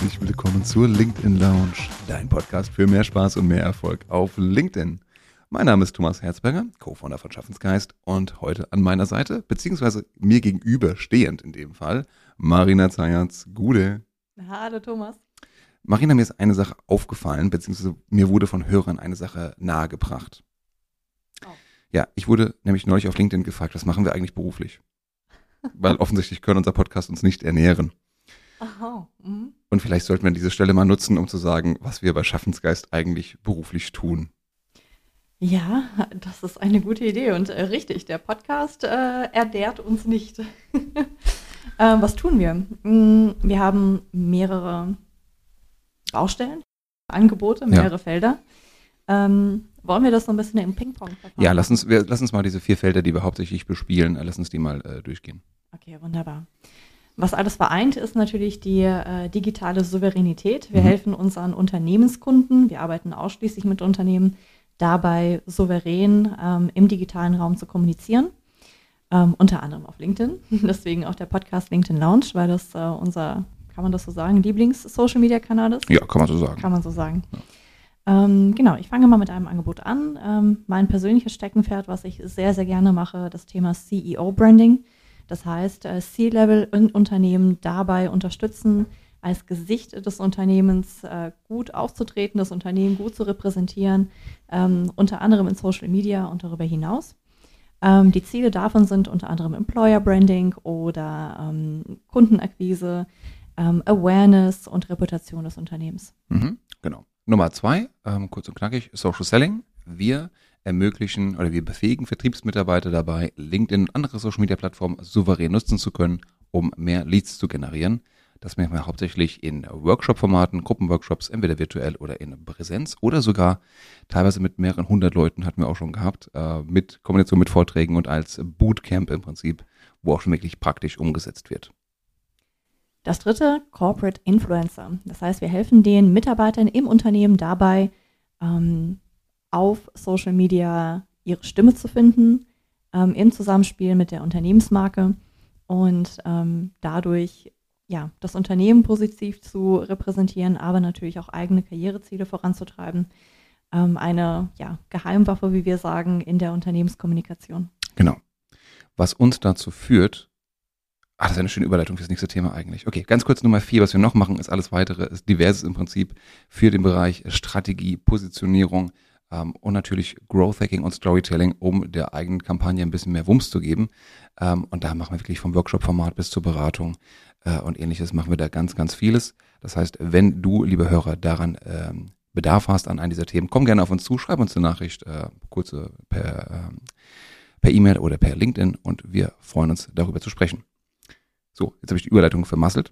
herzlich willkommen zur LinkedIn Lounge, dein Podcast für mehr Spaß und mehr Erfolg auf LinkedIn. Mein Name ist Thomas Herzberger, Co-Founder von Schaffensgeist und heute an meiner Seite, beziehungsweise mir gegenüber stehend in dem Fall, Marina Zayatz. Gude. Hallo Thomas. Marina, mir ist eine Sache aufgefallen, beziehungsweise mir wurde von Hörern eine Sache nahegebracht. Oh. Ja, ich wurde nämlich neulich auf LinkedIn gefragt, was machen wir eigentlich beruflich? Weil offensichtlich können unser Podcast uns nicht ernähren. Aha. Mhm. Und vielleicht sollten wir an dieser Stelle mal nutzen, um zu sagen, was wir bei Schaffensgeist eigentlich beruflich tun. Ja, das ist eine gute Idee und äh, richtig, der Podcast äh, erdehrt uns nicht. äh, was tun wir? Mm, wir haben mehrere Baustellen, Angebote, mehrere ja. Felder. Ähm, wollen wir das so ein bisschen im Ping-Pong verfahren? Ja, lass uns, wir, lass uns mal diese vier Felder, die wir hauptsächlich bespielen, äh, lass uns die mal äh, durchgehen. Okay, wunderbar. Was alles vereint, ist natürlich die äh, digitale Souveränität. Wir mhm. helfen unseren Unternehmenskunden, wir arbeiten ausschließlich mit Unternehmen, dabei souverän ähm, im digitalen Raum zu kommunizieren. Ähm, unter anderem auf LinkedIn. Deswegen auch der Podcast LinkedIn Lounge, weil das äh, unser, kann man das so sagen, Lieblings-Social-Media-Kanal ist. Ja, kann man so sagen. Kann man so sagen. Ja. Ähm, genau, ich fange mal mit einem Angebot an. Ähm, mein persönliches Steckenpferd, was ich sehr, sehr gerne mache, das Thema CEO-Branding. Das heißt, äh, C-Level-Unternehmen dabei unterstützen, als Gesicht des Unternehmens äh, gut aufzutreten, das Unternehmen gut zu repräsentieren, ähm, unter anderem in Social Media und darüber hinaus. Ähm, die Ziele davon sind unter anderem Employer Branding oder ähm, Kundenakquise, ähm, Awareness und Reputation des Unternehmens. Mhm, genau. Nummer zwei, kurz und knackig, Social Selling. Wir ermöglichen oder wir befähigen Vertriebsmitarbeiter dabei, LinkedIn und andere Social Media Plattformen souverän nutzen zu können, um mehr Leads zu generieren. Das machen wir hauptsächlich in Workshop-Formaten, Gruppenworkshops, entweder virtuell oder in Präsenz oder sogar teilweise mit mehreren hundert Leuten hatten wir auch schon gehabt, äh, mit Kombination mit Vorträgen und als Bootcamp im Prinzip, wo auch schon wirklich praktisch umgesetzt wird. Das dritte, Corporate Influencer. Das heißt, wir helfen den Mitarbeitern im Unternehmen dabei, ähm, auf Social Media ihre Stimme zu finden, ähm, im Zusammenspiel mit der Unternehmensmarke und ähm, dadurch ja, das Unternehmen positiv zu repräsentieren, aber natürlich auch eigene Karriereziele voranzutreiben. Ähm, eine ja, Geheimwaffe, wie wir sagen, in der Unternehmenskommunikation. Genau. Was uns dazu führt, ah, das ist eine schöne Überleitung fürs nächste Thema eigentlich. Okay, ganz kurz Nummer vier, was wir noch machen, ist alles weitere, ist diverses im Prinzip für den Bereich Strategie, Positionierung, ähm, und natürlich Growth Hacking und Storytelling, um der eigenen Kampagne ein bisschen mehr Wumms zu geben. Ähm, und da machen wir wirklich vom Workshop-Format bis zur Beratung äh, und ähnliches machen wir da ganz, ganz vieles. Das heißt, wenn du, liebe Hörer, daran ähm, Bedarf hast an einem dieser Themen, komm gerne auf uns zu, schreib uns eine Nachricht, äh, kurze per ähm, per E-Mail oder per LinkedIn und wir freuen uns darüber zu sprechen. So, jetzt habe ich die Überleitung vermasselt.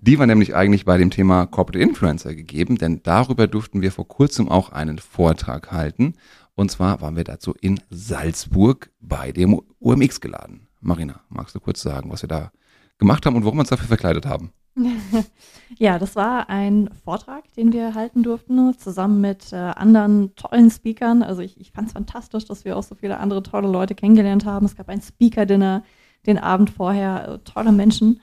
Die war nämlich eigentlich bei dem Thema Corporate Influencer gegeben, denn darüber durften wir vor kurzem auch einen Vortrag halten. Und zwar waren wir dazu in Salzburg bei dem UMX geladen. Marina, magst du kurz sagen, was wir da gemacht haben und warum wir uns dafür verkleidet haben? ja, das war ein Vortrag, den wir halten durften, zusammen mit äh, anderen tollen Speakern. Also ich, ich fand es fantastisch, dass wir auch so viele andere tolle Leute kennengelernt haben. Es gab ein Speaker-Dinner den Abend vorher, äh, tolle Menschen.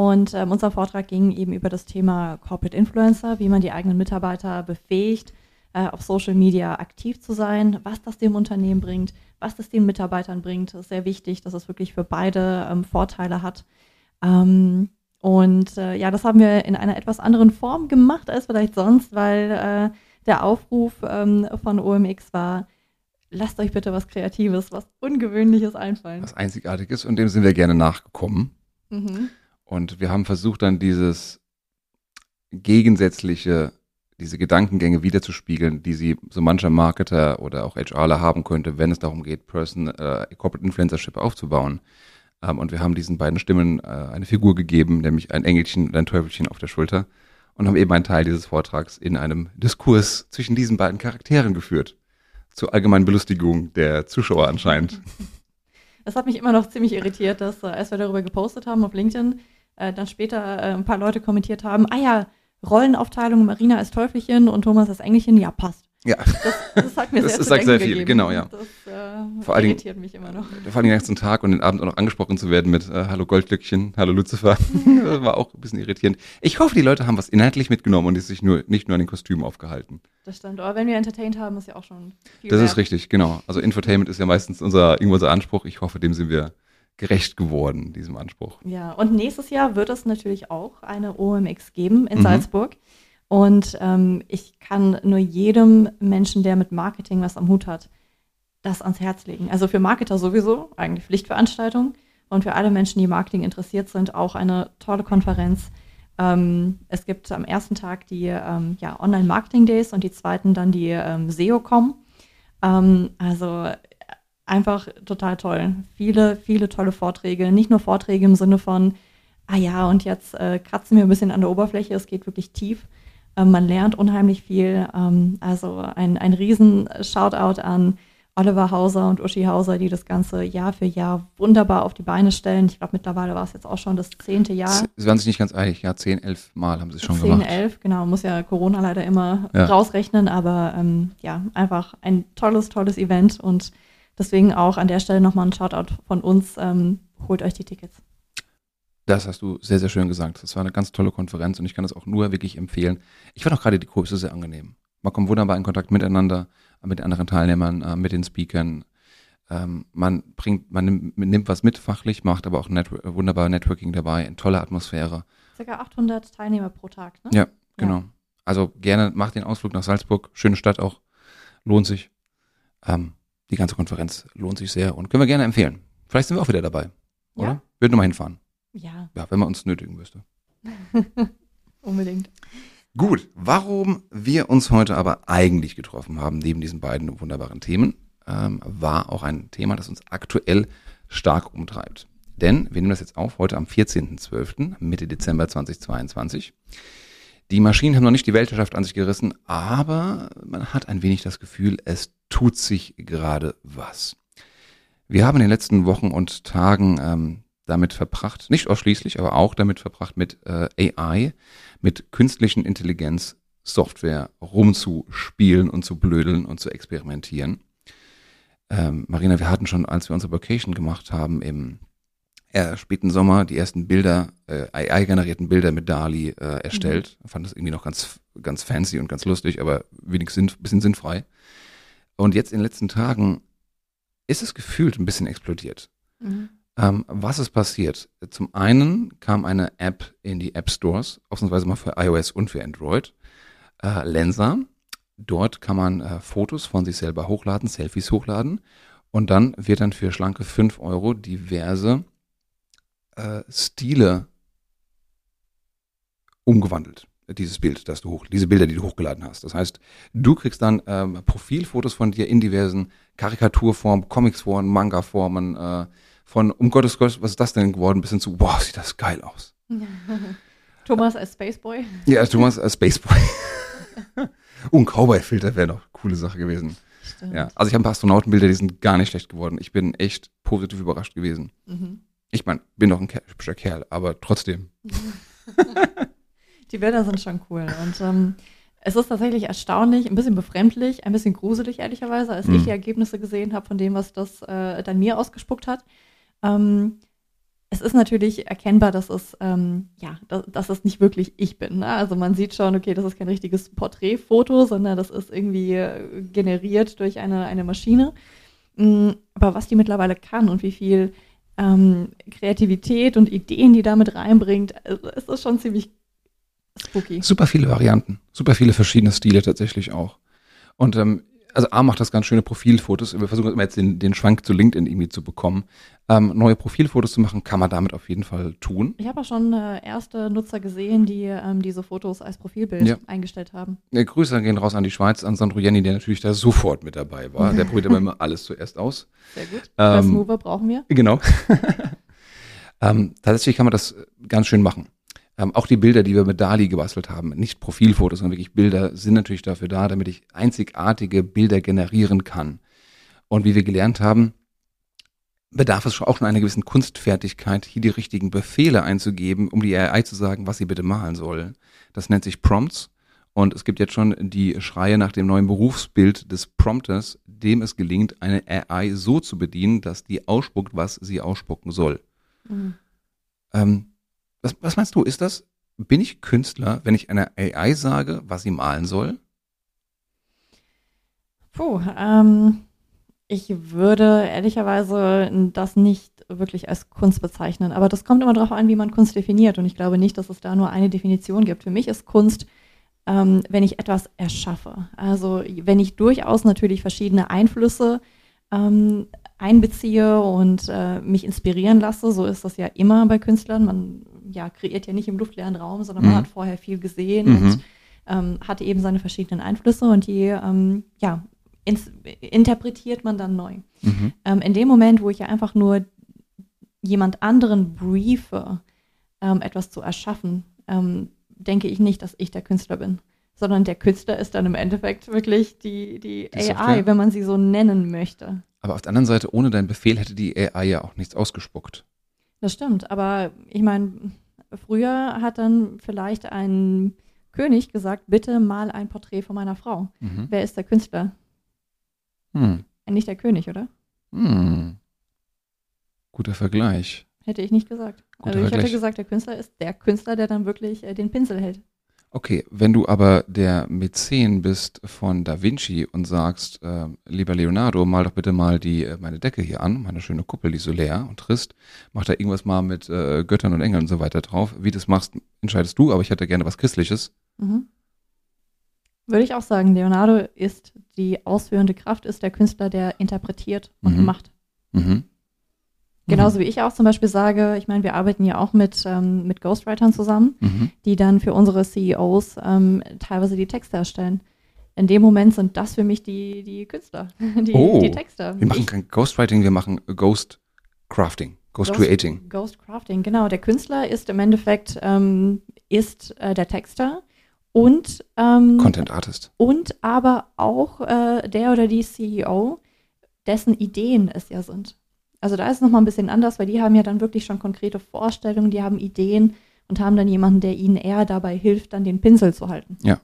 Und ähm, unser Vortrag ging eben über das Thema Corporate Influencer, wie man die eigenen Mitarbeiter befähigt, äh, auf Social Media aktiv zu sein, was das dem Unternehmen bringt, was das den Mitarbeitern bringt. Das ist sehr wichtig, dass es wirklich für beide ähm, Vorteile hat. Ähm, und äh, ja, das haben wir in einer etwas anderen Form gemacht als vielleicht sonst, weil äh, der Aufruf ähm, von OMX war, lasst euch bitte was Kreatives, was Ungewöhnliches einfallen. Was Einzigartiges und dem sind wir gerne nachgekommen. Mhm. Und wir haben versucht dann dieses gegensätzliche, diese Gedankengänge wiederzuspiegeln, die sie so mancher Marketer oder auch HRler haben könnte, wenn es darum geht, Person, äh, Corporate Influencership aufzubauen. Ähm, und wir haben diesen beiden Stimmen äh, eine Figur gegeben, nämlich ein Engelchen und ein Teufelchen auf der Schulter und haben eben einen Teil dieses Vortrags in einem Diskurs zwischen diesen beiden Charakteren geführt. Zur allgemeinen Belustigung der Zuschauer anscheinend. Das hat mich immer noch ziemlich irritiert, dass äh, als wir darüber gepostet haben auf LinkedIn, äh, dann später äh, ein paar Leute kommentiert haben, ah ja, Rollenaufteilung, Marina als Teufelchen und Thomas als Engelchen, ja, passt. Ja. Das, das hat mir Das sehr, sagt sehr viel, gegeben. genau, ja. Das äh, Vor allen irritiert mich immer noch. Vor allem den ganzen Tag und den Abend auch noch angesprochen zu werden mit äh, Hallo Goldlöckchen, Hallo Lucifer. das war auch ein bisschen irritierend. Ich hoffe, die Leute haben was inhaltlich mitgenommen und die sich nur nicht nur an den Kostümen aufgehalten. Das stimmt. Aber wenn wir entertained haben, ist ja auch schon viel Das wert. ist richtig, genau. Also Infotainment ist ja meistens unser, irgendwo unser Anspruch. Ich hoffe, dem sind wir gerecht geworden, diesem Anspruch. Ja, und nächstes Jahr wird es natürlich auch eine OMX geben in Mhm. Salzburg. Und ähm, ich kann nur jedem Menschen, der mit Marketing was am Hut hat, das ans Herz legen. Also für Marketer sowieso, eigentlich Pflichtveranstaltung. Und für alle Menschen, die Marketing interessiert sind, auch eine tolle Konferenz. Ähm, es gibt am ersten Tag die ähm, ja, Online-Marketing-Days und die zweiten dann die ähm, SEO-Com. Ähm, also einfach total toll. Viele, viele tolle Vorträge. Nicht nur Vorträge im Sinne von, ah ja, und jetzt äh, kratzen wir ein bisschen an der Oberfläche. Es geht wirklich tief. Ähm, man lernt unheimlich viel. Ähm, also ein, ein riesen Shoutout an Oliver Hauser und Uschi Hauser, die das Ganze Jahr für Jahr wunderbar auf die Beine stellen. Ich glaube, mittlerweile war es jetzt auch schon das zehnte Jahr. Sie waren sich nicht ganz einig. Ja, zehn, elf Mal haben sie schon 10, gemacht. 11, genau, muss ja Corona leider immer Ja. rausrechnen, aber ähm, ja, einfach ein tolles, tolles Event und deswegen auch an der Stelle nochmal ein Shoutout von uns, ähm, holt euch die Tickets. Das hast du sehr, sehr schön gesagt. Das war eine ganz tolle Konferenz und ich kann das auch nur wirklich empfehlen. Ich fand auch gerade die Kurse sehr angenehm. Man kommt wunderbar in Kontakt miteinander, äh, mit den anderen Teilnehmern, äh, mit den Speakern. Ähm, Man bringt, man nimmt, was mit fachlich, macht aber auch Netw wunderbar Networking dabei, eine tolle Atmosphäre. Circa 800 Teilnehmer pro Tag, ne? Ja, Genau. Also gerne macht den Ausflug nach Salzburg. Schöne Stadt auch. Lohnt sich. Ähm, die ganze Konferenz lohnt sich sehr und können wir gerne empfehlen. Vielleicht sind wir auch wieder dabei. Oder? Ja. Würden wir mal hinfahren. Ja, Ja, wenn man uns nötigen müsste. unbedingt. Gut, warum wir uns heute aber eigentlich getroffen haben, neben diesen beiden wunderbaren Themen, ähm, war auch ein Thema, das uns aktuell stark umtreibt. Denn wir nehmen das jetzt auf, heute am 14.12., Mitte Dezember 2022. Die Maschinen haben noch nicht die Weltherrschaft an sich gerissen, aber man hat ein wenig das Gefühl, es tut sich gerade was. Wir haben in den letzten Wochen und Tagen ähm, damit verbracht, nicht ausschließlich, aber auch damit verbracht, mit äh, AI, mit künstlichen Intelligenz Software rumzuspielen und zu blödeln und zu experimentieren. Ähm, Marina, wir hatten schon, als wir unsere Vacation gemacht haben, im äh, späten Sommer die ersten Bilder, äh, AI-generierten Bilder mit DALI äh, erstellt. Fand das irgendwie noch ganz, ganz fancy und ganz lustig, aber wenig sinn, bisschen sinnfrei. Und jetzt in den letzten Tagen ist es gefühlt ein bisschen explodiert. Mhm. Ähm, was ist passiert? Zum einen kam eine App in die App Stores, ausnahmsweise mal für iOS und für Android, äh, Lensa. Dort kann man äh, Fotos von sich selber hochladen, Selfies hochladen und dann wird dann für schlanke 5 Euro diverse äh, Stile umgewandelt. Dieses Bild, das du hoch, diese Bilder, die du hochgeladen hast. Das heißt, du kriegst dann ähm, Profilfotos von dir in diversen Karikaturformen, Comicsformen, Manga-Formen, äh, von um Gottes Gott, was ist das denn geworden, bis hin zu, boah, sieht das geil aus. Thomas als Spaceboy. Ja, Thomas als Spaceboy. Und Cowboy-Filter wäre noch eine coole Sache gewesen. Stimmt. Ja, also ich habe ein paar Astronautenbilder, die sind gar nicht schlecht geworden. Ich bin echt positiv überrascht gewesen. Mhm. Ich meine, bin doch ein hübscher Kerl, aber trotzdem. Die Bilder sind schon cool. Und ähm, es ist tatsächlich erstaunlich, ein bisschen befremdlich, ein bisschen gruselig, ehrlicherweise, als Mhm. ich die Ergebnisse gesehen habe von dem, was das äh, dann mir ausgespuckt hat. Ähm, es ist natürlich erkennbar, dass es, ähm, ja, dass, dass es nicht wirklich ich bin. Ne? Also man sieht schon, okay, das ist kein richtiges Porträtfoto, sondern das ist irgendwie äh, generiert durch eine, eine Maschine. Mm, Aber was die mittlerweile kann und wie viel ähm, Kreativität und Ideen die damit reinbringt, also es ist schon ziemlich spooky. Super viele Varianten, super viele verschiedene Stile tatsächlich auch. Und ähm, also A macht das ganz schöne Profilfotos. Wir versuchen immer jetzt den, den Schwank zu LinkedIn irgendwie zu bekommen. Ähm, neue Profilfotos zu machen, kann man damit auf jeden Fall tun. Ich habe auch schon äh, erste Nutzer gesehen, die ähm, diese Fotos als Profilbild Ja. eingestellt haben. Ja, Grüße gehen raus an die Schweiz, an Sandro Jenny, der natürlich da sofort mit dabei war. Der probiert aber immer alles zuerst aus. Sehr gut. Ähm, First Mover brauchen wir. Genau. ähm, tatsächlich kann man das ganz schön machen. Ähm, auch die Bilder, die wir mit Dali gebastelt haben, nicht Profilfotos, sondern wirklich Bilder, sind natürlich dafür da, damit ich einzigartige Bilder generieren kann. Und wie wir gelernt haben, bedarf es schon auch schon einer gewissen Kunstfertigkeit, hier die richtigen Befehle einzugeben, um die AI zu sagen, was sie bitte malen soll. Das nennt sich Prompts. Und es gibt jetzt schon die Schreie nach dem neuen Berufsbild des Prompters, dem es gelingt, eine AI so zu bedienen, dass die ausspuckt, was sie ausspucken soll. Mhm. Ähm, was, was meinst du, ist das, bin ich Künstler, wenn ich einer AI sage, was sie malen soll? Puh, ähm, ich würde ehrlicherweise das nicht wirklich als Kunst bezeichnen. Aber das kommt immer darauf an, wie man Kunst definiert. Und ich glaube nicht, dass es da nur eine Definition gibt. Für mich ist Kunst, ähm, wenn ich etwas erschaffe. Also wenn ich durchaus natürlich verschiedene Einflüsse ähm, einbeziehe und äh, mich inspirieren lasse. So ist das ja immer bei Künstlern. Man ja, kreiert ja nicht im luftleeren Raum, sondern man mhm. hat vorher viel gesehen mhm. und ähm, hat eben seine verschiedenen Einflüsse und die ähm, ja, ins, interpretiert man dann neu. Mhm. Ähm, in dem Moment, wo ich ja einfach nur jemand anderen briefe, ähm, etwas zu erschaffen, ähm, denke ich nicht, dass ich der Künstler bin, sondern der Künstler ist dann im Endeffekt wirklich die, die, die AI, Software. wenn man sie so nennen möchte. Aber auf der anderen Seite, ohne deinen Befehl hätte die AI ja auch nichts ausgespuckt. Das stimmt, aber ich meine, früher hat dann vielleicht ein König gesagt, bitte mal ein Porträt von meiner Frau. Mhm. Wer ist der Künstler? Hm. Nicht der König, oder? Hm. Guter Vergleich. Hätte ich nicht gesagt. Guter also ich Vergleich. hätte gesagt, der Künstler ist der Künstler, der dann wirklich äh, den Pinsel hält. Okay, wenn du aber der Mäzen bist von Da Vinci und sagst, äh, lieber Leonardo, mal doch bitte mal die äh, meine Decke hier an, meine schöne Kuppel, die so leer und trist, mach da irgendwas mal mit äh, Göttern und Engeln und so weiter drauf. Wie du das machst, entscheidest du, aber ich hätte gerne was Christliches. Mhm. Würde ich auch sagen, Leonardo ist die ausführende Kraft, ist der Künstler, der interpretiert und mhm. macht. Mhm. Genauso wie ich auch zum Beispiel sage, ich meine, wir arbeiten ja auch mit, ähm, mit Ghostwritern zusammen, mhm. die dann für unsere CEOs ähm, teilweise die Texte erstellen. In dem Moment sind das für mich die, die Künstler, die, oh, die Texter. Wir machen kein Ghostwriting, wir machen Ghost Crafting, Ghost, Ghost Creating. Ghost Crafting, genau. Der Künstler ist im Endeffekt ähm, ist äh, der Texter und ähm, Content Artist. Und aber auch äh, der oder die CEO, dessen Ideen es ja sind. Also da ist es nochmal ein bisschen anders, weil die haben ja dann wirklich schon konkrete Vorstellungen, die haben Ideen und haben dann jemanden, der ihnen eher dabei hilft, dann den Pinsel zu halten. Ja.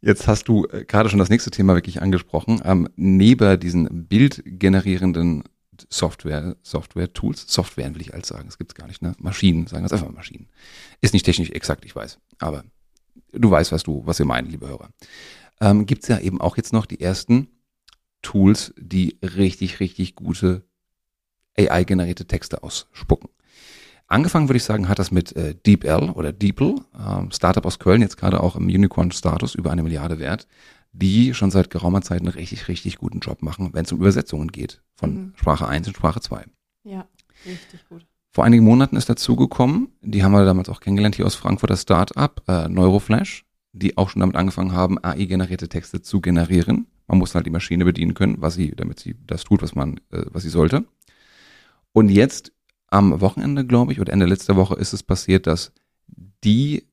Jetzt hast du äh, gerade schon das nächste Thema wirklich angesprochen. Ähm, neben diesen bildgenerierenden Software, Software-Tools, Software will ich als sagen, es gar nicht, ne? Maschinen, sagen das einfach Maschinen. Ist nicht technisch exakt, ich weiß, aber du weißt, was du, was wir meinen, liebe Hörer. Ähm, gibt es ja eben auch jetzt noch die ersten Tools, die richtig, richtig gute AI-generierte Texte ausspucken. Angefangen würde ich sagen, hat das mit äh, DeepL oder DeepL, ähm, Startup aus Köln, jetzt gerade auch im Unicorn-Status, über eine Milliarde wert die schon seit geraumer Zeit einen richtig, richtig guten Job machen, wenn es um Übersetzungen geht von mhm. Sprache 1 in Sprache 2. Ja, richtig gut. Vor einigen Monaten ist dazugekommen, die haben wir damals auch kennengelernt hier aus Frankfurt, das Startup äh, Neuroflash, die auch schon damit angefangen haben, AI-generierte Texte zu generieren. Man muss halt die Maschine bedienen können, was sie, damit sie das tut, was man, äh, was sie sollte. Und jetzt am Wochenende, glaube ich, oder Ende letzter Woche ist es passiert, dass die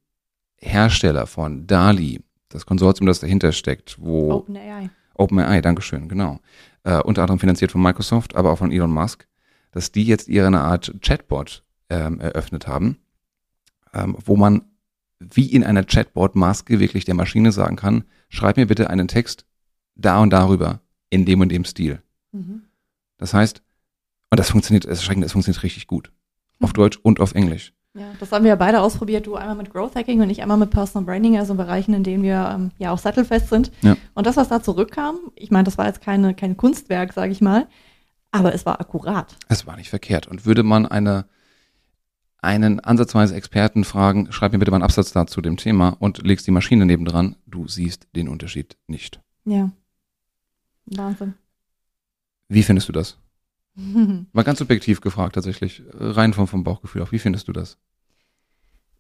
Hersteller von DALI, das Konsortium, das dahinter steckt, wo OpenAI. OpenAI, Dankeschön, genau. Äh, unter anderem finanziert von Microsoft, aber auch von Elon Musk, dass die jetzt ihre eine Art Chatbot ähm, eröffnet haben, ähm, wo man wie in einer Chatbot-Maske wirklich der Maschine sagen kann, schreib mir bitte einen Text da und darüber, in dem und dem Stil. Mhm. Das heißt, und das funktioniert, es das funktioniert richtig gut. Auf mhm. Deutsch und auf Englisch. Ja, das haben wir ja beide ausprobiert. Du einmal mit Growth Hacking und ich einmal mit Personal Branding, also in Bereichen, in denen wir ähm, ja auch sattelfest sind. Ja. Und das, was da zurückkam, ich meine, das war jetzt keine, kein Kunstwerk, sage ich mal, aber es war akkurat. Es war nicht verkehrt. Und würde man eine, einen ansatzweise Experten fragen, schreib mir bitte mal einen Absatz da zu dem Thema und legst die Maschine nebendran, du siehst den Unterschied nicht. Ja. Wahnsinn. Wie findest du das? Mal ganz subjektiv gefragt tatsächlich, rein vom, vom Bauchgefühl auch. Wie findest du das?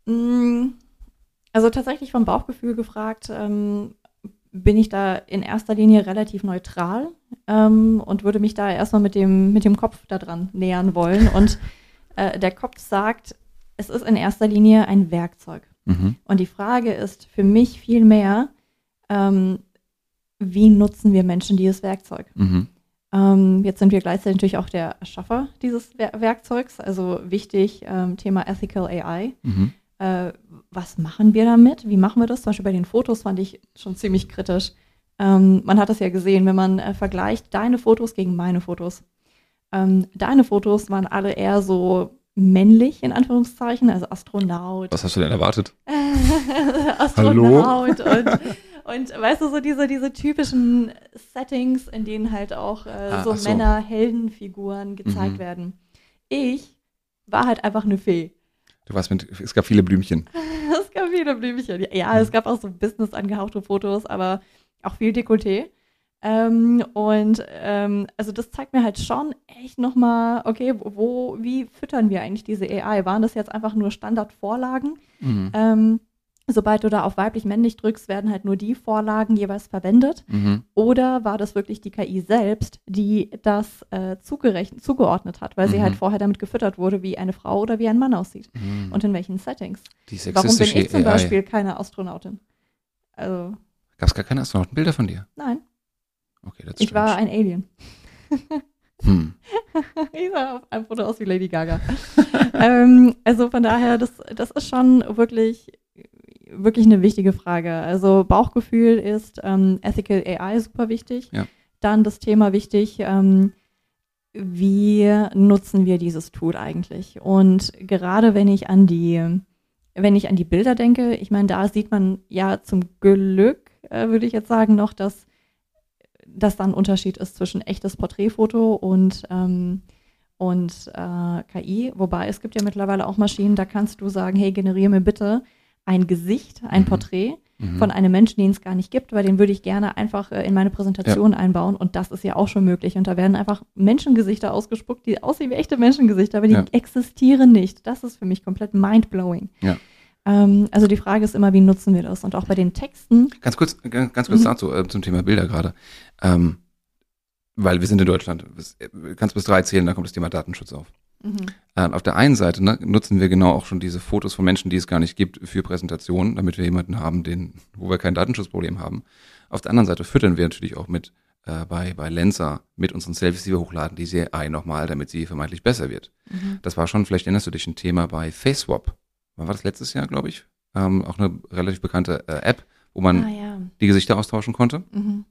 Mm, also tatsächlich vom Bauchgefühl gefragt, ähm, bin ich da in erster Linie relativ neutral ähm, und würde mich da erstmal mit dem, mit dem Kopf daran nähern wollen. Und äh, der Kopf sagt, es ist in erster Linie ein Werkzeug. Mhm. Und die Frage ist für mich viel mehr, ähm, wie nutzen wir Menschen dieses Werkzeug? Mhm. Ähm, jetzt sind wir gleichzeitig natürlich auch der Erschaffer dieses Wer Werkzeugs, also wichtig, ähm, Thema Ethical AI. Mhm. Äh, was machen wir damit? Wie machen wir das? Zum Beispiel bei den Fotos fand ich schon ziemlich kritisch. Ähm, man hat das ja gesehen, wenn man äh, vergleicht deine Fotos gegen meine Fotos. Ähm, deine Fotos waren alle eher so männlich, in Anführungszeichen, also Astronaut. Was hast du denn erwartet? Astronaut und, und weißt du, so diese, diese typischen Settings, in denen halt auch äh, Ah, so so. Männer-Heldenfiguren gezeigt Mhm. werden. Ich war halt einfach eine Fee. Du warst mit, es gab viele Blümchen. Es gab viele Blümchen. Ja, es gab auch so Business angehauchte Fotos, aber auch viel Dekolleté. Ähm, und ähm, also das zeigt mir halt schon echt nochmal, okay, wo, wie füttern wir eigentlich diese AI? Waren das jetzt einfach nur Standardvorlagen? Mhm. Ähm, sobald du da auf weiblich-männlich drückst, werden halt nur die Vorlagen jeweils verwendet. Mhm. Oder war das wirklich die KI selbst, die das äh, zugerechnet, zugeordnet hat, weil sie Mhm. halt vorher damit gefüttert wurde, wie eine Frau oder wie ein Mann aussieht Mhm. und in welchen Settings? Die Warum bin ich zum AI. Beispiel keine Astronautin? Also, Gab es gar keine Astronautenbilder von dir? nein, Okay, das ich war ein Alien. Hm. ich sah auf einem Foto aus wie Lady Gaga. ähm, also von daher, das, das ist schon wirklich, wirklich eine wichtige Frage. Also Bauchgefühl ist ähm, Ethical AI super wichtig. Ja. Dann das Thema wichtig, ähm, wie nutzen wir dieses Tool eigentlich? Und gerade wenn ich an die, wenn ich an die Bilder denke, ich meine, da sieht man ja zum Glück, äh, würde ich jetzt sagen, noch, dass dass da ein Unterschied ist zwischen echtes Porträtfoto und, ähm, und äh, KI. Wobei es gibt ja mittlerweile auch Maschinen, da kannst du sagen, hey, generiere mir bitte ein Gesicht, ein Mhm. Porträt Mhm. von einem Menschen, den es gar nicht gibt, weil den würde ich gerne einfach äh, in meine Präsentation einbauen und das ist ja auch schon möglich. Und da werden einfach Menschengesichter ausgespuckt, die aussehen wie echte Menschengesichter, aber die Ja. existieren nicht. Das ist für mich komplett mindblowing. Ja. Ähm, also die Frage ist immer, wie nutzen wir das? Und auch bei den Texten, Ganz kurz, ganz, ganz kurz Mhm. dazu, äh, zum Thema Bilder gerade. Ähm, weil wir sind in Deutschland. Bis- Du kannst bis drei zählen, dann kommt das Thema Datenschutz auf. Ähm, auf der einen Seite ne, nutzen wir genau auch schon diese Fotos von Menschen, die es gar nicht gibt, für Präsentationen, damit wir jemanden haben, den, wo wir kein Datenschutzproblem haben. Auf der anderen Seite füttern wir natürlich auch mit äh, bei, bei Lenser mit unseren Selfies, die wir hochladen, diese AI nochmal, damit sie vermeintlich besser wird. Mhm. Das war schon, vielleicht erinnerst du dich, ein Thema bei FaceSwap. Wann war das letztes Jahr, glaube ich? Ähm, auch eine relativ bekannte äh, App, wo man ah ja. die Gesichter austauschen konnte. Mhm.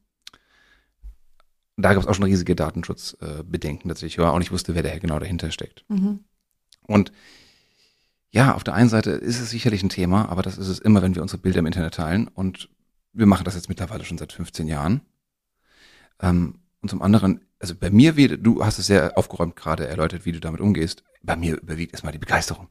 Da gab es auch schon riesige Datenschutzbedenken Bedenken tatsächlich, weil auch nicht wusste, wer da genau dahinter steckt. Mhm. Und ja, auf der einen Seite ist es sicherlich ein Thema, aber das ist es immer, wenn wir unsere Bilder im Internet teilen. Und wir machen das jetzt mittlerweile schon seit 15 Jahren. Ähm, und zum anderen, also bei mir, wie, du hast es sehr aufgeräumt gerade erläutert, wie du damit umgehst. Bei mir überwiegt erstmal die Begeisterung.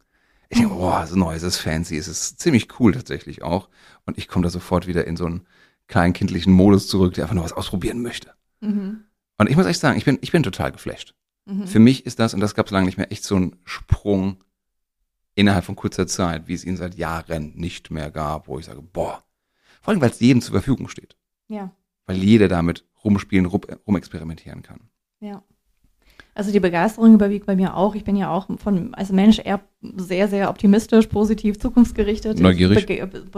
Ich denke, oh, es ist neu, es ist fancy, es ist ziemlich cool tatsächlich auch. Und ich komme da sofort wieder in so einen kleinen kindlichen Modus zurück, der einfach nur was ausprobieren möchte. Mhm. Und ich muss echt sagen, ich bin, ich bin total geflasht. Mhm. Für mich ist das, und das gab es lange nicht mehr, echt so ein Sprung innerhalb von kurzer Zeit, wie es ihn seit Jahren nicht mehr gab, wo ich sage, boah, vor allem, weil es jedem zur Verfügung steht. Ja, Weil jeder damit rumspielen, rum, rumexperimentieren kann. ja. Also die Begeisterung überwiegt bei mir auch. Ich bin ja auch von als Mensch eher sehr, sehr optimistisch, positiv, zukunftsgerichtet. Neugierig.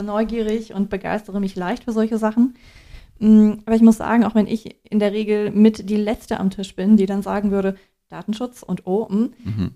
Neugierig und begeistere mich leicht für solche Sachen. Mm, Aber ich muss sagen, auch wenn ich in der Regel mit die Letzte am Tisch bin, die dann sagen würde, Datenschutz und oh, mm, Mhm.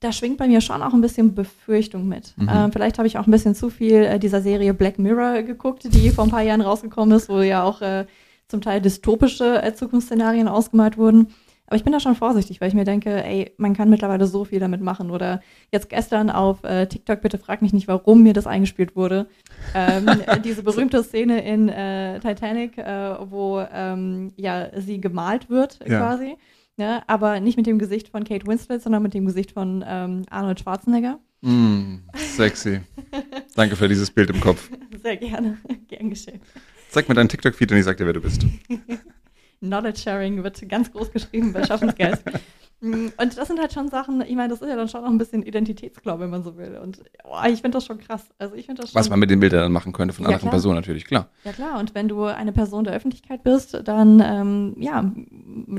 da schwingt bei mir schon auch ein bisschen Befürchtung mit. Mhm. Ähm, vielleicht habe ich auch ein bisschen zu viel äh, dieser Serie Black Mirror geguckt, die vor ein paar Jahren rausgekommen ist, wo ja auch äh, zum Teil dystopische äh, Zukunftsszenarien ausgemalt wurden. Aber ich bin da schon vorsichtig, weil ich mir denke, ey, man kann mittlerweile so viel damit machen. Oder jetzt gestern auf äh, TikTok, bitte frag mich nicht, warum mir das eingespielt wurde. Ähm, diese berühmte Szene in äh, Titanic, äh, wo ähm, ja sie gemalt wird Ja. quasi. Ne? Aber nicht mit dem Gesicht von Kate Winslet, sondern mit dem Gesicht von ähm, Arnold Schwarzenegger. Mm, sexy. Danke für dieses Bild im Kopf. Sehr gerne, gern geschehen. Zeig mir deinen TikTok-Feed und ich sag dir, wer du bist. Knowledge Sharing wird ganz groß geschrieben bei Schaffensgeist. Mm, Und das sind halt schon Sachen, ich meine, das ist ja dann schon auch ein bisschen Identitätsklau, wenn man so will. Und oh, ich finde das schon krass. Also ich finde das schon. Was man mit den Bildern dann machen könnte von Ja, anderen klar. Personen natürlich, klar. Ja klar, und wenn du eine Person der Öffentlichkeit bist, dann ähm, ja,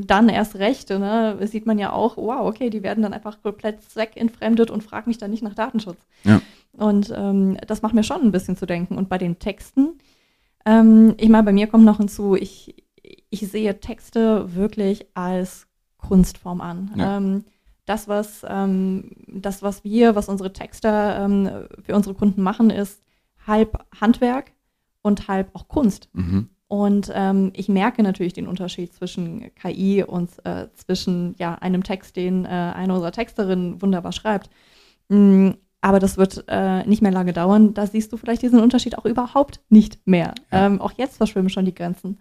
dann erst recht, ne, sieht man ja auch, wow, okay, die werden dann einfach komplett zweckentfremdet und fragt mich dann nicht nach Datenschutz. Ja. Und ähm, das macht mir schon ein bisschen zu denken. Und bei den Texten, ähm, ich meine, bei mir kommt noch hinzu, ich, ich sehe Texte wirklich als Kunstform an. Ja. Ähm, das, was, ähm, das, was wir, was unsere Texter ähm, für unsere Kunden machen, ist halb Handwerk und halb auch Kunst. Mhm. Und ähm, ich merke natürlich den Unterschied zwischen KI und äh, zwischen ja, einem Text, den äh, eine unserer Texterinnen wunderbar schreibt. Mm, aber das wird äh, nicht mehr lange dauern. Da siehst du vielleicht diesen Unterschied auch überhaupt nicht mehr. Ja. Ähm, auch jetzt verschwimmen schon die Grenzen.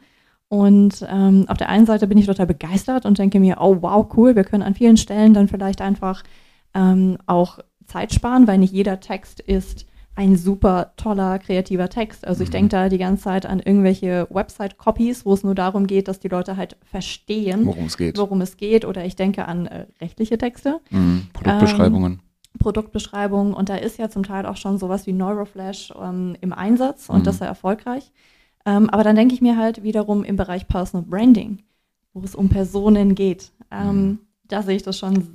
Und ähm, auf der einen Seite bin ich total begeistert und denke mir, oh wow, cool, wir können an vielen Stellen dann vielleicht einfach ähm, auch Zeit sparen, weil nicht jeder Text ist ein super toller, kreativer Text. Also ich Mhm. denke da die ganze Zeit an irgendwelche Website-Copies, wo es nur darum geht, dass die Leute halt verstehen, Worum es geht. worum es geht. Oder ich denke an äh, rechtliche Texte. Mhm. Produktbeschreibungen. Produktbeschreibungen und da ist ja zum Teil auch schon sowas wie Neuroflash ähm, im Einsatz und Mhm. das sehr erfolgreich. Ähm, aber dann denke ich mir halt wiederum im Bereich Personal Branding, wo es um Personen geht. Ähm, Mhm. Da sehe ich das schon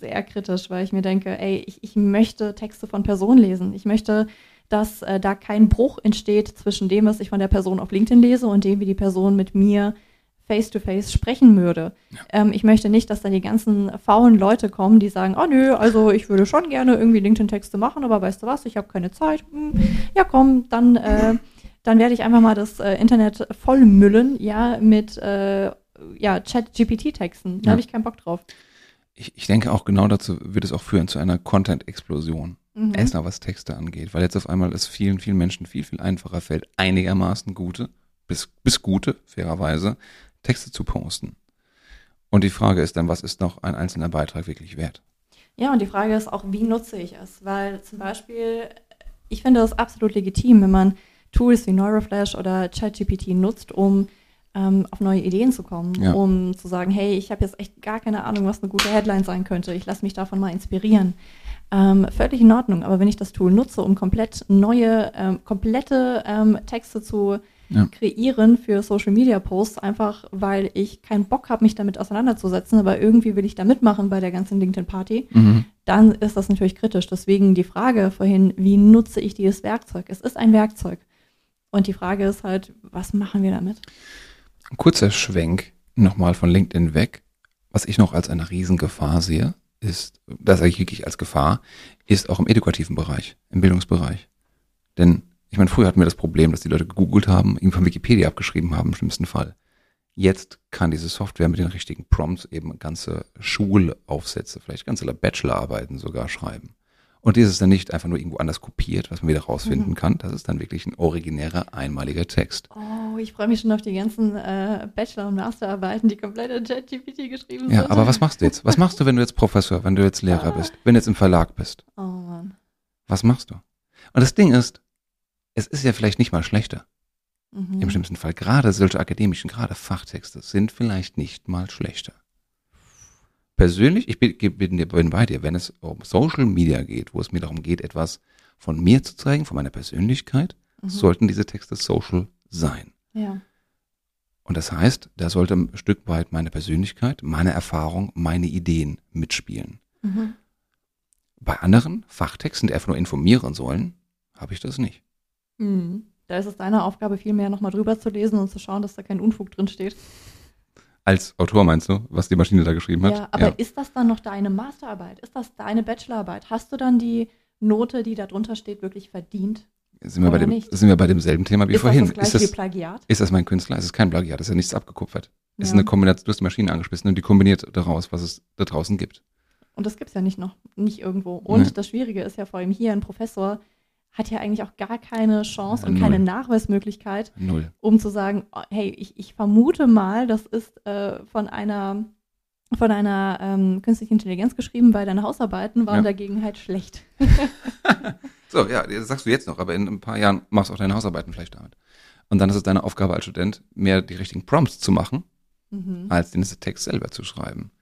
sehr kritisch, weil ich mir denke, ey, ich, ich möchte Texte von Personen lesen. Ich möchte, dass äh, da kein Bruch entsteht zwischen dem, was ich von der Person auf LinkedIn lese und dem, wie die Person mit mir face-to-face sprechen würde. Ähm, ich möchte nicht, dass da die ganzen faulen Leute kommen, die sagen, oh nö, also ich würde schon gerne irgendwie LinkedIn-Texte machen, aber weißt du was, ich habe keine Zeit. Hm, ja komm, dann, äh, dann werde ich einfach mal das äh, Internet vollmüllen, ja, mit äh, ja, Chat-GPT-Texten. Da Ja. habe ich keinen Bock drauf. Ich, ich denke auch genau dazu wird es auch führen zu einer Content-Explosion. Mhm. Erstmal was Texte angeht, weil jetzt auf einmal es vielen, vielen Menschen viel, viel einfacher fällt, einigermaßen gute, bis, bis gute, fairerweise, Texte zu posten. Und die Frage ist dann, was ist noch ein einzelner Beitrag wirklich wert? Ja, und die Frage ist auch, wie nutze ich es? Weil zum Beispiel, ich finde es absolut legitim, wenn man Tools wie Neuroflash oder ChatGPT nutzt, um ähm, auf neue Ideen zu kommen, Ja. um zu sagen, hey, ich habe jetzt echt gar keine Ahnung, was eine gute Headline sein könnte. Ich lasse mich davon mal inspirieren. Ähm, völlig in Ordnung, aber wenn ich das Tool nutze, um komplett neue, ähm, komplette ähm, Texte zu Ja. kreieren für Social Media Posts, einfach weil ich keinen Bock habe, mich damit auseinanderzusetzen, aber irgendwie will ich da mitmachen bei der ganzen LinkedIn-Party, Mhm. dann ist das natürlich kritisch. Deswegen die Frage vorhin, wie nutze ich dieses Werkzeug? Es ist ein Werkzeug. Und die Frage ist halt, was machen wir damit? Ein kurzer Schwenk nochmal von LinkedIn weg. Was ich noch als eine Riesengefahr sehe, ist, das sage ich wirklich als Gefahr, ist auch im edukativen Bereich, im Bildungsbereich. Denn ich meine, früher hatten wir das Problem, dass die Leute gegoogelt haben, irgendwie von Wikipedia abgeschrieben haben im schlimmsten Fall. Jetzt kann diese Software mit den richtigen Prompts eben ganze Schulaufsätze, vielleicht ganze Bachelorarbeiten sogar schreiben. Und dieses dann nicht einfach nur irgendwo anders kopiert, was man wieder rausfinden Mhm. kann. Das ist dann wirklich ein originärer, einmaliger Text. Oh, ich freue mich schon auf die ganzen äh, Bachelor- und Masterarbeiten, die komplett in ChatGPT geschrieben Ja, sind. aber was machst du jetzt? Was machst du, wenn du jetzt Professor, wenn du jetzt Lehrer bist, wenn du jetzt im Verlag bist? Oh Mann. Was machst du? Und das Ding ist, es ist ja vielleicht nicht mal schlechter. Mhm. Im schlimmsten Fall. Gerade solche akademischen, gerade Fachtexte sind vielleicht nicht mal schlechter. Persönlich, ich bin, bin, bin bei dir, wenn es um Social Media geht, wo es mir darum geht, etwas von mir zu zeigen, von meiner Persönlichkeit, Mhm. sollten diese Texte social sein. Ja. Und das heißt, da sollte ein Stück weit meine Persönlichkeit, meine Erfahrung, meine Ideen mitspielen. Mhm. Bei anderen Fachtexten, die einfach nur informieren sollen, habe ich das nicht. Mhm. Da ist es deine Aufgabe, viel mehr nochmal drüber zu lesen und zu schauen, dass da kein Unfug drin steht. Als Autor meinst du, was die Maschine da geschrieben hat? Ja, aber ist das dann noch deine Masterarbeit? Ist das deine Bachelorarbeit? Hast du dann die Note, die da drunter steht, wirklich verdient? sind, wir bei dem, nicht? sind wir bei demselben Thema wie ist vorhin. das das ist, das, wie Plagiat? ist das mein Künstler? Es ist kein Plagiat, es ist ja nichts abgekupfert. Es ist Ja. eine Kombination, du hast die Maschine angeschmissen und die kombiniert daraus, was es da draußen gibt. Und das gibt es ja nicht noch, nicht irgendwo. Und Nee. das Schwierige ist ja vor allem hier, ein Professor hat ja eigentlich auch gar keine Chance und null. keine Nachweismöglichkeit, Null. um zu sagen, oh, hey, ich, ich vermute mal, das ist äh, von einer von einer ähm, künstlichen Intelligenz geschrieben, weil deine Hausarbeiten waren Ja. dagegen halt schlecht. So, ja, das sagst du jetzt noch, aber in ein paar Jahren machst du auch deine Hausarbeiten vielleicht damit. Und dann ist es deine Aufgabe als Student, mehr die richtigen Prompts zu machen, Mhm. als den Text selber zu schreiben.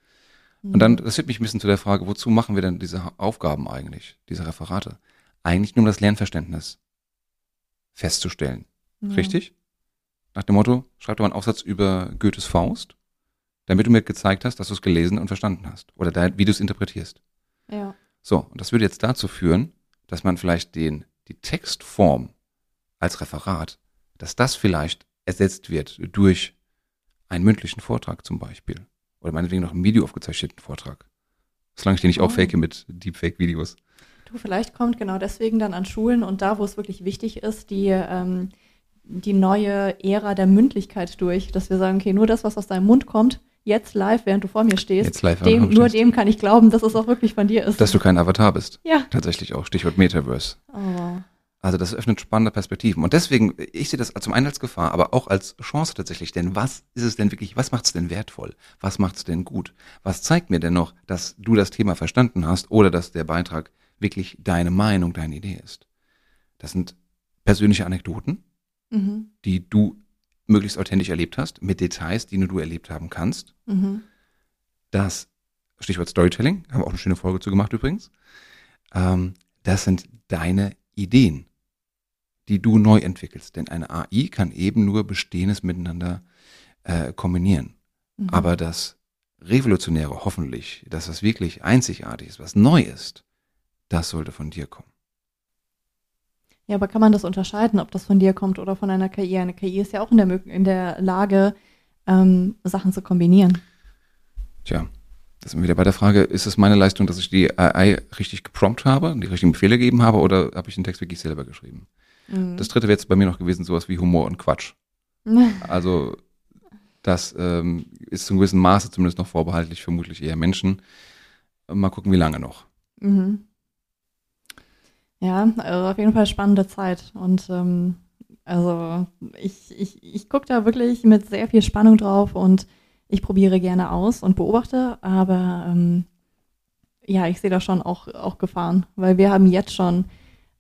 Und dann, das führt mich ein bisschen zu der Frage, wozu machen wir denn diese Aufgaben eigentlich, diese Referate? Eigentlich nur um das Lernverständnis festzustellen. Ja. Richtig? Nach dem Motto, schreib doch mal einen Aufsatz über Goethes Faust, damit du mir gezeigt hast, dass du es gelesen und verstanden hast. Oder dein, wie du es interpretierst. Ja. So, und das würde jetzt dazu führen, dass man vielleicht den, die Textform als Referat, dass das vielleicht ersetzt wird durch einen mündlichen Vortrag zum Beispiel. Oder meinetwegen noch einen Video aufgezeichneten Vortrag. Solange ich den nicht auch Oh. fake mit Deepfake-Videos. Du, vielleicht kommt genau deswegen dann an Schulen und da, wo es wirklich wichtig ist, die, ähm, die neue Ära der Mündlichkeit durch, dass wir sagen, okay, nur das, was aus deinem Mund kommt, jetzt live, während du vor mir stehst, live, dem, nur stehst. dem kann ich glauben, dass es auch wirklich von dir ist. Dass du kein Avatar bist. ja. Tatsächlich auch. Stichwort Metaverse. Oh. Also das öffnet spannende Perspektiven. Und deswegen, ich sehe das zum einen als Gefahr, aber auch als Chance tatsächlich. Denn was ist es denn wirklich, was macht es denn wertvoll? Was macht es denn gut? Was zeigt mir denn noch, dass du das Thema verstanden hast oder dass der Beitrag wirklich deine Meinung, deine Idee ist? Das sind persönliche Anekdoten, Mhm. die du möglichst authentisch erlebt hast, mit Details, die nur du erlebt haben kannst. Mhm. Das Stichwort Storytelling, haben wir auch eine schöne Folge zu gemacht übrigens. Ähm, das sind deine Ideen, die du neu entwickelst. Denn eine AI kann eben nur Bestehendes miteinander äh, kombinieren. Mhm. Aber das Revolutionäre hoffentlich, dass das wirklich einzigartig ist, was neu ist, das sollte von dir kommen. Ja, aber kann man das unterscheiden, ob das von dir kommt oder von einer KI? Eine KI ist ja auch in der, in der Lage, ähm, Sachen zu kombinieren. Tja, das sind wir wieder bei der Frage, ist es meine Leistung, dass ich die AI richtig geprompt habe, die richtigen Befehle gegeben habe oder habe ich den Text wirklich selber geschrieben? Mhm. Das dritte wäre jetzt bei mir noch gewesen, sowas wie Humor und Quatsch. Also das ähm, ist zum gewissen Maße zumindest noch vorbehaltlich, vermutlich eher Menschen. Mal gucken, wie lange noch. Mhm. Ja, also auf jeden Fall spannende Zeit. Und ähm, also ich, ich, ich gucke da wirklich mit sehr viel Spannung drauf und ich probiere gerne aus und beobachte, aber ähm, ja, ich sehe da schon auch, auch Gefahren, weil wir haben jetzt schon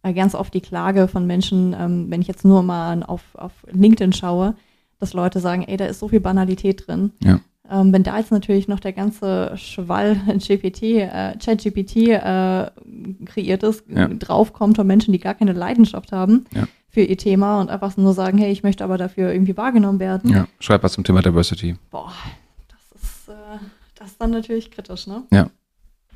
äh, ganz oft die Klage von Menschen, ähm, wenn ich jetzt nur mal auf, auf LinkedIn schaue, dass Leute sagen, ey, da ist so viel Banalität drin. Ja. Ähm, wenn da jetzt natürlich noch der ganze Schwall GPT, äh, ChatGPT äh, kreiert ist, Ja. draufkommt von Menschen, die gar keine Leidenschaft haben Ja. für ihr Thema und einfach nur sagen, hey, ich möchte aber dafür irgendwie wahrgenommen werden. Ja, schreib was zum Thema Diversity. Boah, das ist, äh, das ist dann natürlich kritisch, ne? Ja.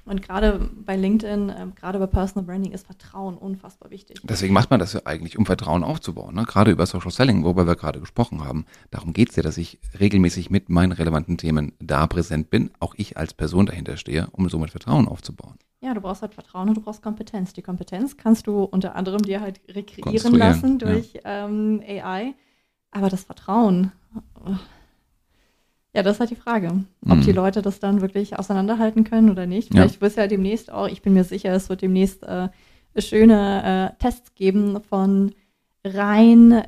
Und gerade bei LinkedIn, ähm, gerade bei Personal Branding ist Vertrauen unfassbar wichtig. Deswegen macht man das ja eigentlich, um Vertrauen aufzubauen. Ne? Gerade über Social Selling, worüber wir gerade gesprochen haben. Darum geht's ja, dass ich regelmäßig mit meinen relevanten Themen da präsent bin, auch ich als Person dahinter stehe, um somit Vertrauen aufzubauen. Ja, du brauchst halt Vertrauen und du brauchst Kompetenz. Die Kompetenz kannst du unter anderem dir halt rekreieren lassen ja. durch ähm, AI. Aber das Vertrauen, oh. Ja, das ist halt die Frage, ob Mhm. die Leute das dann wirklich auseinanderhalten können oder nicht. Ja. Vielleicht wird es ja demnächst auch, ich bin mir sicher, es wird demnächst äh, schöne äh, Tests geben von rein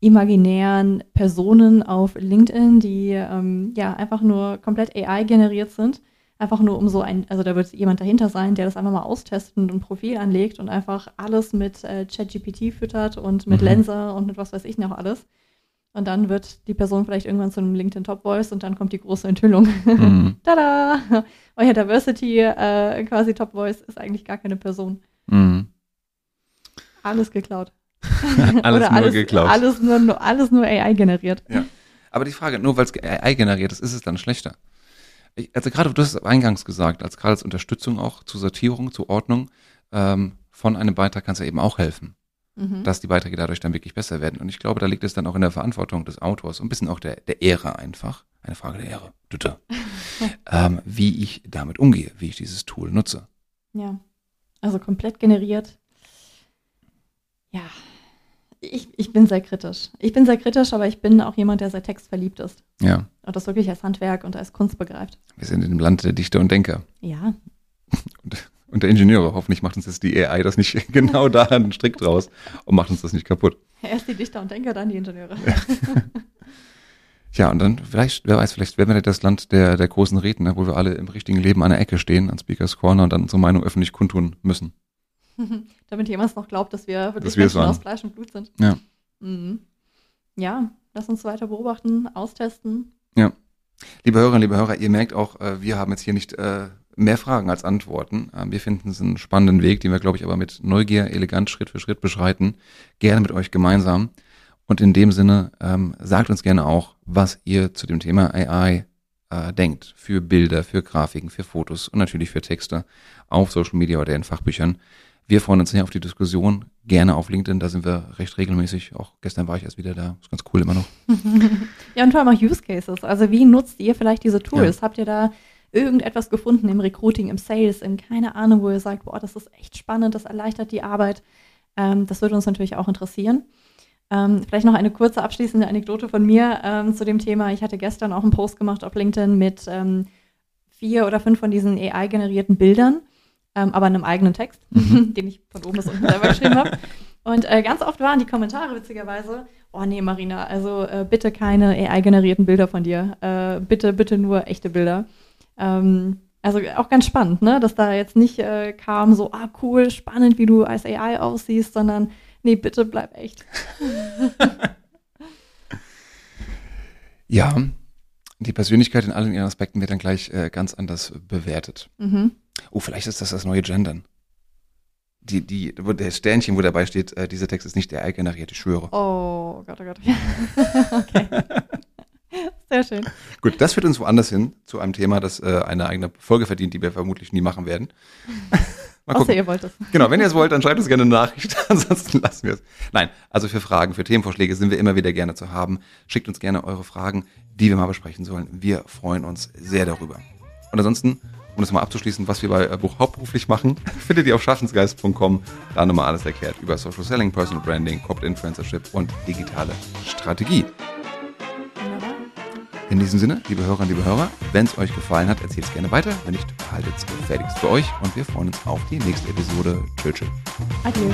imaginären Personen auf LinkedIn, die ähm, ja einfach nur komplett AI generiert sind. Einfach nur um so ein, also da wird jemand dahinter sein, der das einfach mal austestet und ein Profil anlegt und einfach alles mit äh, ChatGPT füttert und mit Mhm. Lenser und mit was weiß ich noch alles. Und dann wird die Person vielleicht irgendwann zu einem LinkedIn Top Voice und dann kommt die große Enthüllung. Mhm. Tada! Euer Diversity äh, quasi Top Voice ist eigentlich gar keine Person. Mhm. Alles geklaut. alles nur alles, geklaut. Alles nur, nur, alles nur AI generiert. Aber die Frage, nur weil es AI generiert ist, ist es dann schlechter? Ich, also gerade, du hast es eingangs gesagt, als gerade als Unterstützung auch zur Sortierung, zur Ordnung ähm, von einem Beitrag kann es ja eben auch helfen, Mhm. dass die Beiträge dadurch dann wirklich besser werden. Und ich glaube, da liegt es dann auch in der Verantwortung des Autors, und ein bisschen auch der, der Ehre einfach, eine Frage der Ehre, ähm, wie ich damit umgehe, wie ich dieses Tool nutze. Ja. Also komplett generiert. Ja. Ich, ich bin sehr kritisch. Ich bin sehr kritisch, aber ich bin auch jemand, der sehr textverliebt ist Ja, und das wirklich als Handwerk und als Kunst begreift. wir sind in dem Land der Dichter und Denker. Ja. Und, der Ingenieure. Hoffentlich macht uns jetzt die AI das nicht genau da einen Strick draus und macht uns das nicht kaputt. Erst die Dichter und Denker, dann die Ingenieure. Ja, und dann vielleicht, wer weiß, vielleicht werden wir das Land der, der großen Redner, wo wir alle im richtigen Leben an der Ecke stehen, an Speakers Corner und dann unsere Meinung öffentlich kundtun müssen. Damit jemand noch glaubt, dass wir wirklich Dass wir Menschen aus Fleisch und Blut sind. Ja. Mhm. Ja, lass uns weiter beobachten, austesten. Liebe Hörerinnen, liebe Hörer, ihr merkt auch, äh, wir haben jetzt hier nicht äh, mehr Fragen als Antworten. Ähm, wir finden es einen spannenden Weg, den wir, glaube ich, aber mit Neugier, elegant, Schritt für Schritt beschreiten. Gerne mit euch gemeinsam. Und in dem Sinne, ähm, sagt uns gerne auch, was ihr zu dem Thema AI äh, denkt. Für Bilder, für Grafiken, für Fotos und natürlich für Texte auf Social Media oder in Fachbüchern. Wir freuen uns sehr auf die Diskussion. Gerne auf LinkedIn, da sind wir recht regelmäßig. Auch gestern war ich erst wieder da. Ist ganz cool immer noch. Ja, und vor allem auch Use Cases. Also wie nutzt ihr vielleicht diese Tools? Habt ihr da irgendetwas gefunden im Recruiting, im Sales, in keine Ahnung, wo ihr sagt, boah, das ist echt spannend, das erleichtert die Arbeit. Ähm, das würde uns natürlich auch interessieren. Ähm, vielleicht noch eine kurze abschließende Anekdote von mir ähm, zu dem Thema. Ich hatte gestern auch einen Post gemacht auf LinkedIn mit ähm, vier oder fünf von diesen AI-generierten Bildern, ähm, aber einem eigenen Text, mhm. den ich von oben bis unten selber geschrieben habe. Und äh, ganz oft waren die Kommentare witzigerweise, oh nee, Marina, also äh, bitte keine AI-generierten Bilder von dir. Äh, bitte, bitte nur echte Bilder. Ähm, also auch ganz spannend, ne? dass da jetzt nicht äh, kam so, ah cool, spannend, wie du als AI aussiehst, sondern nee, bitte bleib echt. ja, die Persönlichkeit in allen ihren Aspekten wird dann gleich äh, ganz anders bewertet. Mhm. Oh, vielleicht ist das das neue Gendern. Die, die, wo der Sternchen, wo dabei steht, äh, dieser Text ist nicht der generiert, ich schwöre. Oh Gott, oh Gott. okay. Sehr schön. Gut, das führt uns woanders hin, zu einem Thema, das äh, eine eigene Folge verdient, die wir vermutlich nie machen werden. Mal Außer ihr wollt es. Genau, wenn ihr es wollt, dann schreibt uns gerne eine Nachricht, ansonsten lassen wir es. Nein, also für Fragen, für Themenvorschläge sind wir immer wieder gerne zu haben. Schickt uns gerne eure Fragen, die wir mal besprechen sollen. Wir freuen uns sehr darüber. Und ansonsten, um das mal abzuschließen, was wir bei äh, Buch hauptberuflich machen, findet ihr auf schaffensgeist.com. Da nochmal alles erklärt über Social Selling, Personal Branding, Corporate Influencership und digitale Strategie. In diesem Sinne, liebe Hörerinnen, liebe Hörer, wenn es euch gefallen hat, erzählt es gerne weiter. Wenn nicht, behaltet es gefälligst für euch und wir freuen uns auf die nächste Episode. Tschüss. Adieu.